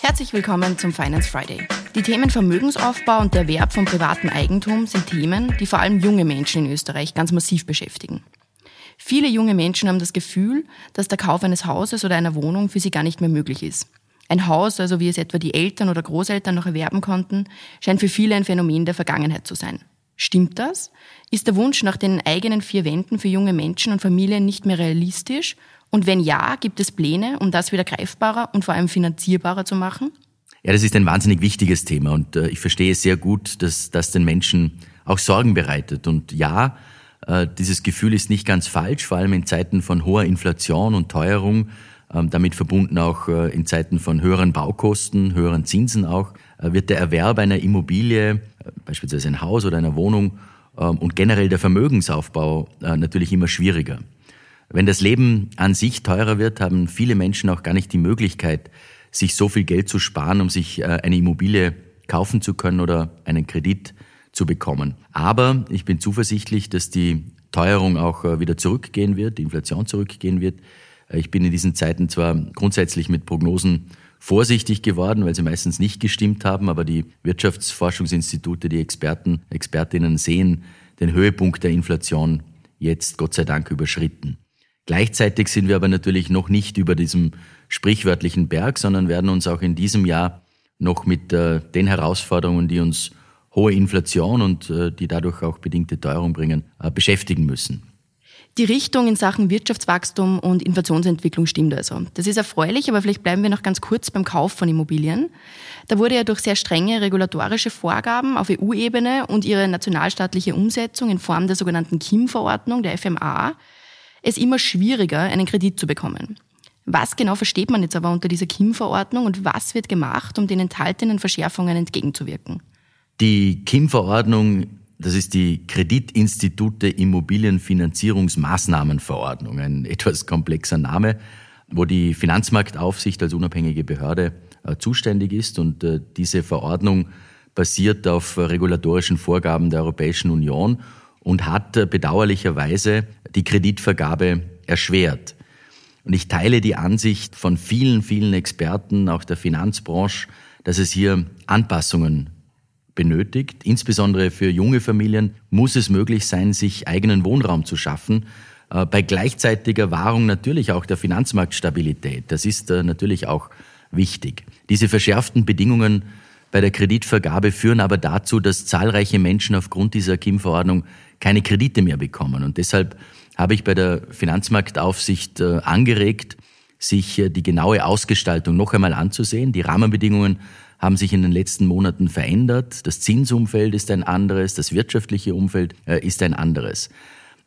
Herzlich willkommen zum Finance Friday. Die Themen Vermögensaufbau und der Erwerb von privatem Eigentum sind Themen, die vor allem junge Menschen in Österreich ganz massiv beschäftigen. Viele junge Menschen haben das Gefühl, dass der Kauf eines Hauses oder einer Wohnung für sie gar nicht mehr möglich ist. Ein Haus, also wie es etwa die Eltern oder Großeltern noch erwerben konnten, scheint für viele ein Phänomen der Vergangenheit zu sein. Stimmt das? Ist der Wunsch nach den eigenen vier Wänden für junge Menschen und Familien nicht mehr realistisch? Und wenn ja, gibt es Pläne, um das wieder greifbarer und vor allem finanzierbarer zu machen? Ja, das ist ein wahnsinnig wichtiges Thema und äh, ich verstehe sehr gut, dass das den Menschen auch Sorgen bereitet. Und ja, äh, dieses Gefühl ist nicht ganz falsch, vor allem in Zeiten von hoher Inflation und Teuerung, ähm, damit verbunden auch äh, in Zeiten von höheren Baukosten, höheren Zinsen auch, wird der Erwerb einer Immobilie, beispielsweise ein Haus oder einer Wohnung ähm, und generell der Vermögensaufbau natürlich immer schwieriger. Wenn das Leben an sich teurer wird, haben viele Menschen auch gar nicht die Möglichkeit, sich so viel Geld zu sparen, um sich eine Immobilie kaufen zu können oder einen Kredit zu bekommen. Aber ich bin zuversichtlich, dass die Teuerung auch wieder zurückgehen wird, die Inflation zurückgehen wird. Ich bin in diesen Zeiten zwar grundsätzlich mit Prognosen vorsichtig geworden, weil sie meistens nicht gestimmt haben, aber die Wirtschaftsforschungsinstitute, die Experten, Expertinnen sehen den Höhepunkt der Inflation jetzt Gott sei Dank überschritten. Gleichzeitig sind wir aber natürlich noch nicht über diesem sprichwörtlichen Berg, sondern werden uns auch in diesem Jahr noch mit äh, den Herausforderungen, die uns hohe Inflation und äh, die dadurch auch bedingte Teuerung bringen, äh, beschäftigen müssen. Die Richtung in Sachen Wirtschaftswachstum und Inflationsentwicklung stimmt also. Das ist erfreulich, aber vielleicht bleiben wir noch ganz kurz beim Kauf von Immobilien. Da wurde ja durch sehr strenge regulatorische Vorgaben auf EU-Ebene und ihre nationalstaatliche Umsetzung in Form der sogenannten KIM-Verordnung, der FMA, es immer schwieriger, einen Kredit zu bekommen. Was genau versteht man jetzt aber unter dieser KIM-Verordnung und was wird gemacht, um den enthaltenen Verschärfungen entgegenzuwirken? Die KIM-Verordnung das ist die Kreditinstitute Immobilienfinanzierungsmaßnahmenverordnung, ein etwas komplexer Name, wo die Finanzmarktaufsicht als unabhängige Behörde äh, zuständig ist. Und äh, diese Verordnung basiert auf regulatorischen Vorgaben der Europäischen Union und hat äh, bedauerlicherweise die Kreditvergabe erschwert. Und ich teile die Ansicht von vielen, vielen Experten, auch der Finanzbranche, dass es hier Anpassungen benötigt. Insbesondere für junge Familien muss es möglich sein, sich eigenen Wohnraum zu schaffen. Äh, bei gleichzeitiger Wahrung natürlich auch der Finanzmarktstabilität. Das ist äh, natürlich auch wichtig. Diese verschärften Bedingungen bei der Kreditvergabe führen aber dazu, dass zahlreiche Menschen aufgrund dieser KIM-Verordnung keine Kredite mehr bekommen. Und deshalb habe ich bei der Finanzmarktaufsicht äh, angeregt, sich die genaue Ausgestaltung noch einmal anzusehen, die Rahmenbedingungen haben sich in den letzten Monaten verändert. Das Zinsumfeld ist ein anderes, das wirtschaftliche Umfeld äh, ist ein anderes.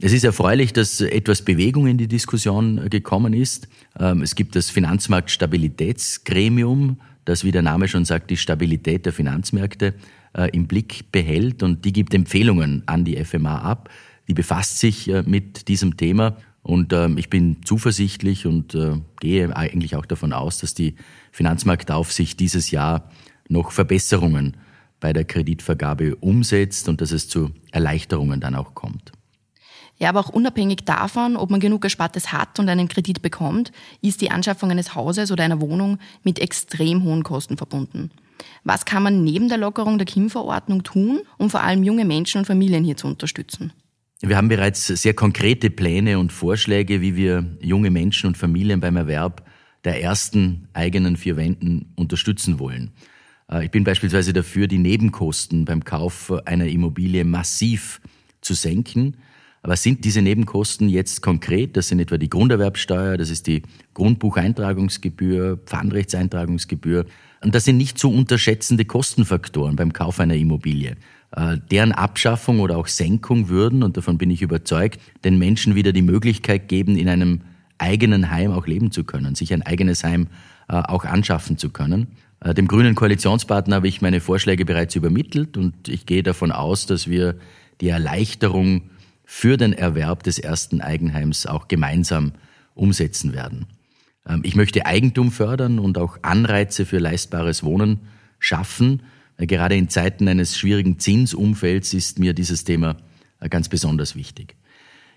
Es ist erfreulich, dass etwas Bewegung in die Diskussion äh, gekommen ist. Ähm, es gibt das Finanzmarktstabilitätsgremium, das, wie der Name schon sagt, die Stabilität der Finanzmärkte äh, im Blick behält und die gibt Empfehlungen an die FMA ab. Die befasst sich mit diesem Thema und ähm, ich bin zuversichtlich und gehe eigentlich auch davon aus, dass die Finanzmarktaufsicht dieses Jahr noch Verbesserungen bei der Kreditvergabe umsetzt und dass es zu Erleichterungen dann auch kommt. Ja, aber auch unabhängig davon, ob man genug Erspartes hat und einen Kredit bekommt, ist die Anschaffung eines Hauses oder einer Wohnung mit extrem hohen Kosten verbunden. Was kann man neben der Lockerung der KIM-Verordnung tun, um vor allem junge Menschen und Familien hier zu unterstützen? Wir haben bereits sehr konkrete Pläne und Vorschläge, wie wir junge Menschen und Familien beim Erwerb der ersten eigenen vier Wänden unterstützen wollen. Äh, ich bin beispielsweise dafür, die Nebenkosten beim Kauf einer Immobilie massiv zu senken. Aber sind diese Nebenkosten jetzt konkret? Das sind etwa die Grunderwerbsteuer, das ist die Grundbucheintragungsgebühr, Pfandrechtseintragungsgebühr. Und das sind nicht zu unterschätzende Kostenfaktoren beim Kauf einer Immobilie. Äh, deren Abschaffung oder auch Senkung würden, und davon bin ich überzeugt, den Menschen wieder die Möglichkeit geben, in einem eigenen Heim auch leben zu können, sich ein eigenes Heim äh, auch anschaffen zu können. Äh, dem grünen Koalitionspartner habe ich meine Vorschläge bereits übermittelt und ich gehe davon aus, dass wir die Erleichterung für den Erwerb des ersten Eigenheims auch gemeinsam umsetzen werden. Ähm, ich möchte Eigentum fördern und auch Anreize für leistbares Wohnen schaffen. Äh, gerade in Zeiten eines schwierigen Zinsumfelds ist mir dieses Thema ganz besonders wichtig.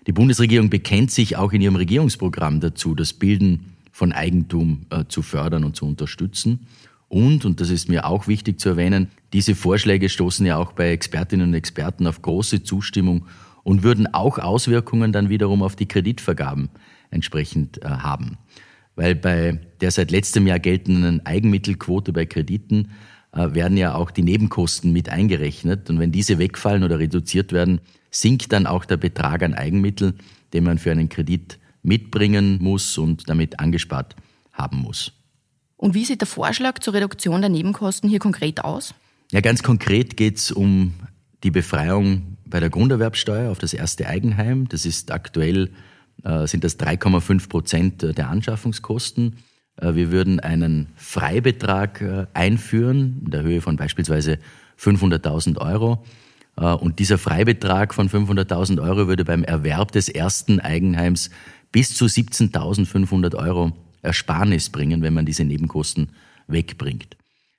Die Bundesregierung bekennt sich auch in ihrem Regierungsprogramm dazu, das Bilden von Eigentum äh, zu fördern und zu unterstützen. Und, und das ist mir auch wichtig zu erwähnen, diese Vorschläge stoßen ja auch bei Expertinnen und Experten auf große Zustimmung und würden auch Auswirkungen dann wiederum auf die Kreditvergaben entsprechend äh, haben. Weil bei der seit letztem Jahr geltenden Eigenmittelquote bei Krediten äh, werden ja auch die Nebenkosten mit eingerechnet. Und wenn diese wegfallen oder reduziert werden, sinkt dann auch der Betrag an Eigenmittel, den man für einen Kredit mitbringen muss und damit angespart haben muss. Und wie sieht der Vorschlag zur Reduktion der Nebenkosten hier konkret aus? Ja, ganz konkret geht es um die Befreiung bei der Grunderwerbsteuer auf das erste Eigenheim. Das ist aktuell, äh, sind das 3,5 Prozent der Anschaffungskosten. Äh, wir würden einen Freibetrag äh, einführen in der Höhe von beispielsweise 500.000 Euro. Äh, und dieser Freibetrag von 500.000 Euro würde beim Erwerb des ersten Eigenheims bis zu 17.500 Euro Ersparnis bringen, wenn man diese Nebenkosten wegbringt.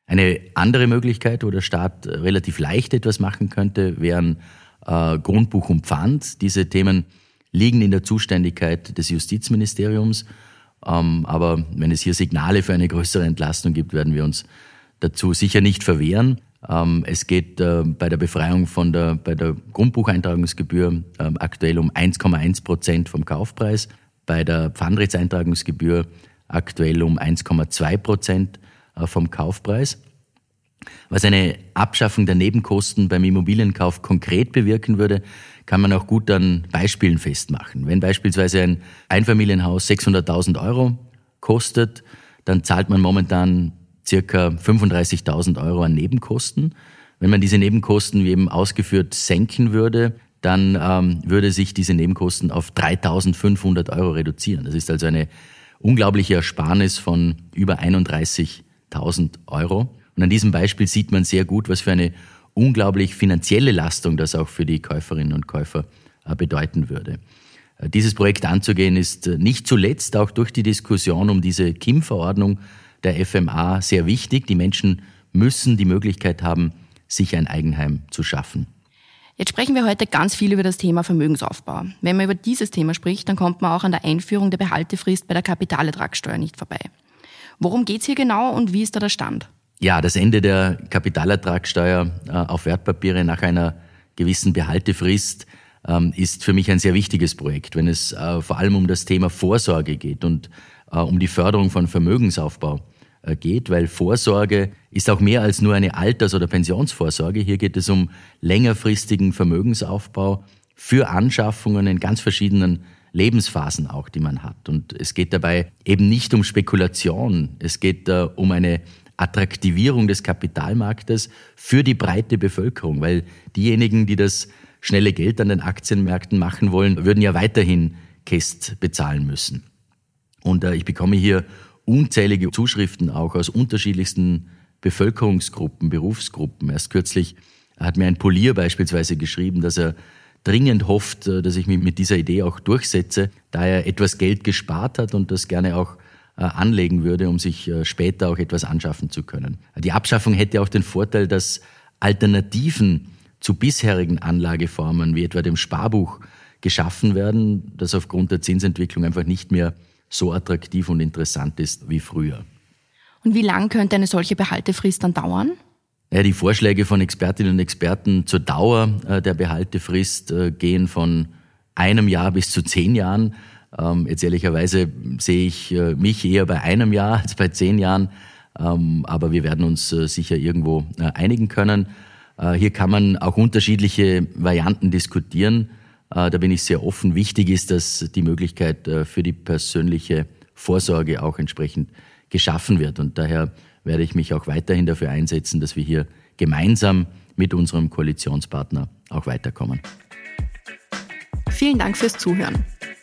Eine andere Möglichkeit, wo der Staat relativ leicht etwas machen könnte, wären Grundbuch und Pfand. Diese Themen liegen in der Zuständigkeit des Justizministeriums. Ähm, aber wenn es hier Signale für eine größere Entlastung gibt, werden wir uns dazu sicher nicht verwehren. Ähm, es geht äh, bei der Befreiung von der, bei der Grundbucheintragungsgebühr äh, aktuell um 1,1 Prozent vom Kaufpreis, bei der Pfandrechtseintragungsgebühr aktuell um 1,2 Prozent äh, vom Kaufpreis. Was eine Abschaffung der Nebenkosten beim Immobilienkauf konkret bewirken würde, kann man auch gut an Beispielen festmachen. Wenn beispielsweise ein Einfamilienhaus 600.000 Euro kostet, dann zahlt man momentan circa 35.000 Euro an Nebenkosten. Wenn man diese Nebenkosten, wie eben ausgeführt, senken würde, dann ähm, würde sich diese Nebenkosten auf 3.500 Euro reduzieren. Das ist also eine unglaubliche Ersparnis von über 31.000 Euro. Und an diesem Beispiel sieht man sehr gut, was für eine unglaublich finanzielle Lastung das auch für die Käuferinnen und Käufer äh, bedeuten würde. Äh, dieses Projekt anzugehen ist äh, nicht zuletzt auch durch die Diskussion um diese KIM-Verordnung der FMA sehr wichtig. Die Menschen müssen die Möglichkeit haben, sich ein Eigenheim zu schaffen. Jetzt sprechen wir heute ganz viel über das Thema Vermögensaufbau. Wenn man über dieses Thema spricht, dann kommt man auch an der Einführung der Behaltefrist bei der Kapitalertragssteuer nicht vorbei. Worum geht es hier genau und wie ist da der Stand? Ja, das Ende der Kapitalertragssteuer äh, auf Wertpapiere nach einer gewissen Behaltefrist ähm, ist für mich ein sehr wichtiges Projekt, wenn es äh, vor allem um das Thema Vorsorge geht und äh, um die Förderung von Vermögensaufbau geht, weil Vorsorge ist auch mehr als nur eine Alters- oder Pensionsvorsorge. Hier geht es um längerfristigen Vermögensaufbau für Anschaffungen in ganz verschiedenen Lebensphasen auch, die man hat. Und es geht dabei eben nicht um Spekulation. Es geht äh, um eine Attraktivierung des Kapitalmarktes für die breite Bevölkerung, weil diejenigen, die das schnelle Geld an den Aktienmärkten machen wollen, würden ja weiterhin Käst bezahlen müssen. Und äh, ich bekomme hier unzählige Zuschriften auch aus unterschiedlichsten Bevölkerungsgruppen, Berufsgruppen. Erst kürzlich hat mir ein Polier beispielsweise geschrieben, dass er dringend hofft, äh, dass ich mich mit dieser Idee auch durchsetze, da er etwas Geld gespart hat und das gerne auch anlegen würde, um sich äh, später auch etwas anschaffen zu können. Die Abschaffung hätte auch den Vorteil, dass Alternativen zu bisherigen Anlageformen, wie etwa dem Sparbuch, geschaffen werden, das aufgrund der Zinsentwicklung einfach nicht mehr so attraktiv und interessant ist wie früher. Und wie lang könnte eine solche Behaltefrist dann dauern? Ja, die Vorschläge von Expertinnen und Experten zur Dauer äh, der Behaltefrist gehen von einem Jahr bis zu zehn Jahren. Ähm, jetzt ehrlicherweise sehe ich äh, mich eher bei einem Jahr als bei zehn Jahren, ähm, aber wir werden uns äh, sicher irgendwo äh, einigen können. Äh, hier kann man auch unterschiedliche Varianten diskutieren. Äh, da bin ich sehr offen. Wichtig ist, dass die Möglichkeit äh, für die persönliche Vorsorge auch entsprechend geschaffen wird. Und daher werde ich mich auch weiterhin dafür einsetzen, dass wir hier gemeinsam mit unserem Koalitionspartner auch weiterkommen. Vielen Dank fürs Zuhören.